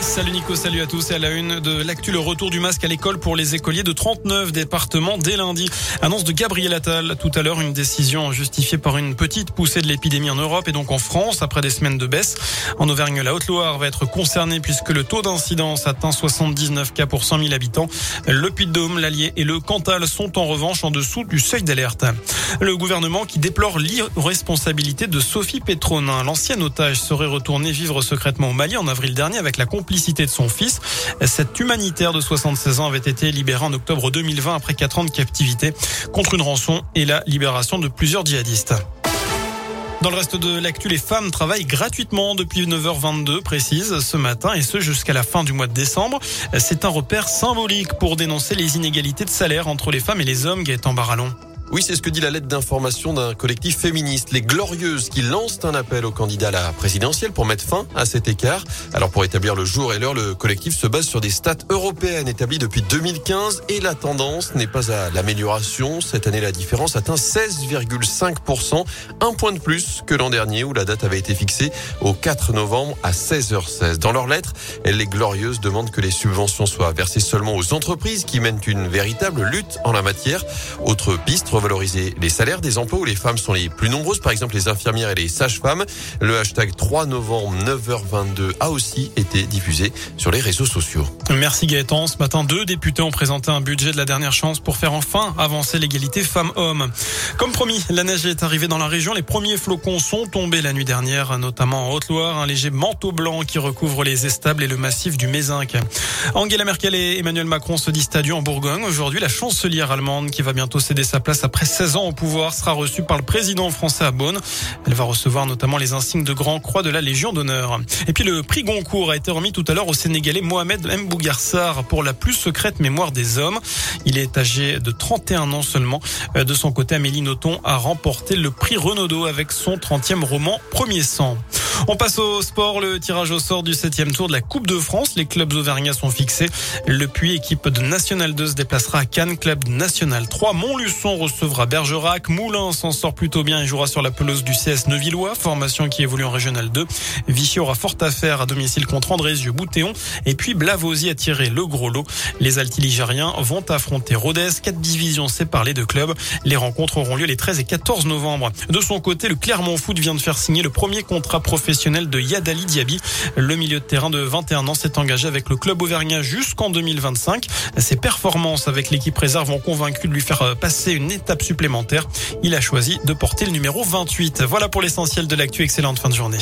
Salut Nico, salut à tous. Et à la une de l'actu, le retour du masque à l'école pour les écoliers de 39 départements dès lundi. Annonce de Gabriel Attal. Tout à l'heure, une décision justifiée par une petite poussée de l'épidémie en Europe et donc en France après des semaines de baisse. En Auvergne, la Haute-Loire va être concernée puisque le taux d'incidence atteint 79 cas pour 100 000 habitants. Le Puy-de-Dôme, l'Allier et le Cantal sont en revanche en dessous du seuil d'alerte. Le gouvernement qui déplore l'irresponsabilité de Sophie Petronin. L'ancienne otage serait retournée vivre secrètement au Mali en avril dernier avec la complicité de son fils. Cette humanitaire de 76 ans avait été libérée en octobre 2020 après 4 ans de captivité contre une rançon et la libération de plusieurs djihadistes. Dans le reste de l'actu, les femmes travaillent gratuitement depuis 9h22 précise ce matin et ce jusqu'à la fin du mois de décembre. C'est un repère symbolique pour dénoncer les inégalités de salaire entre les femmes et les hommes, Gaëtan Barallon. Oui, c'est ce que dit la lettre d'information d'un collectif féministe, les Glorieuses, qui lancent un appel aux candidats à la présidentielle pour mettre fin à cet écart. Alors pour établir le jour et l'heure, le collectif se base sur des stats européennes établies depuis 2015 et la tendance n'est pas à l'amélioration. Cette année, la différence atteint 16,5%, un point de plus que l'an dernier où la date avait été fixée au 4 novembre à 16h16. Dans leur lettre, les Glorieuses demandent que les subventions soient versées seulement aux entreprises qui mènent une véritable lutte en la matière. Autre piste, revaloriser les salaires des emplois où les femmes sont les plus nombreuses, par exemple les infirmières et les sages-femmes. Le hashtag 3 novembre 9h22 a aussi été diffusé sur les réseaux sociaux. Merci Gaëtan. Ce matin, deux députés ont présenté un budget de la dernière chance pour faire enfin avancer l'égalité femmes-hommes. Comme promis, la neige est arrivée dans la région. Les premiers flocons sont tombés la nuit dernière, notamment en Haute-Loire. Un léger manteau blanc qui recouvre les estables et le massif du Mézinc. Angela Merkel et Emmanuel Macron se disent adieu en Bourgogne. Aujourd'hui, la chancelière allemande qui va bientôt céder sa place à après 16 ans au pouvoir, sera reçue par le président français à Bonn. Elle va recevoir notamment les insignes de Grand Croix de la Légion d'honneur. Et puis le prix Goncourt a été remis tout à l'heure au Sénégalais Mohamed Mbougarsar pour la plus secrète mémoire des hommes. Il est âgé de 31 ans seulement. Euh, de son côté, Amélie Nothomb a remporté le prix Renaudot avec son 30e roman Premier sang. On passe au sport, le tirage au sort du septième tour de la Coupe de France. Les clubs auvergnats sont fixés. Le Puy, équipe de National 2, se déplacera à Cannes. Club National 3, Montluçon recevra Bergerac. Moulin s'en sort plutôt bien et jouera sur la pelouse du CS Neuvillois, formation qui évolue en Régional 2. Vichy aura fort à faire à domicile contre Andrézieux-Boutéon. Et puis Blavosi a tiré le gros lot. Les altiligériens vont affronter Rodez. Quatre divisions séparent les deux clubs. Les rencontres auront lieu les 13 et 14 novembre. De son côté, le Clermont Foot vient de faire signer le premier contrat professionnel de Yadali Diaby. Le milieu de terrain de 21 ans s'est engagé avec le club auvergnat jusqu'en 2025. Ses performances avec l'équipe réserve ont convaincu de lui faire passer une étape supplémentaire. Il a choisi de porter le numéro 28. Voilà pour l'essentiel de l'actu. Excellente fin de journée.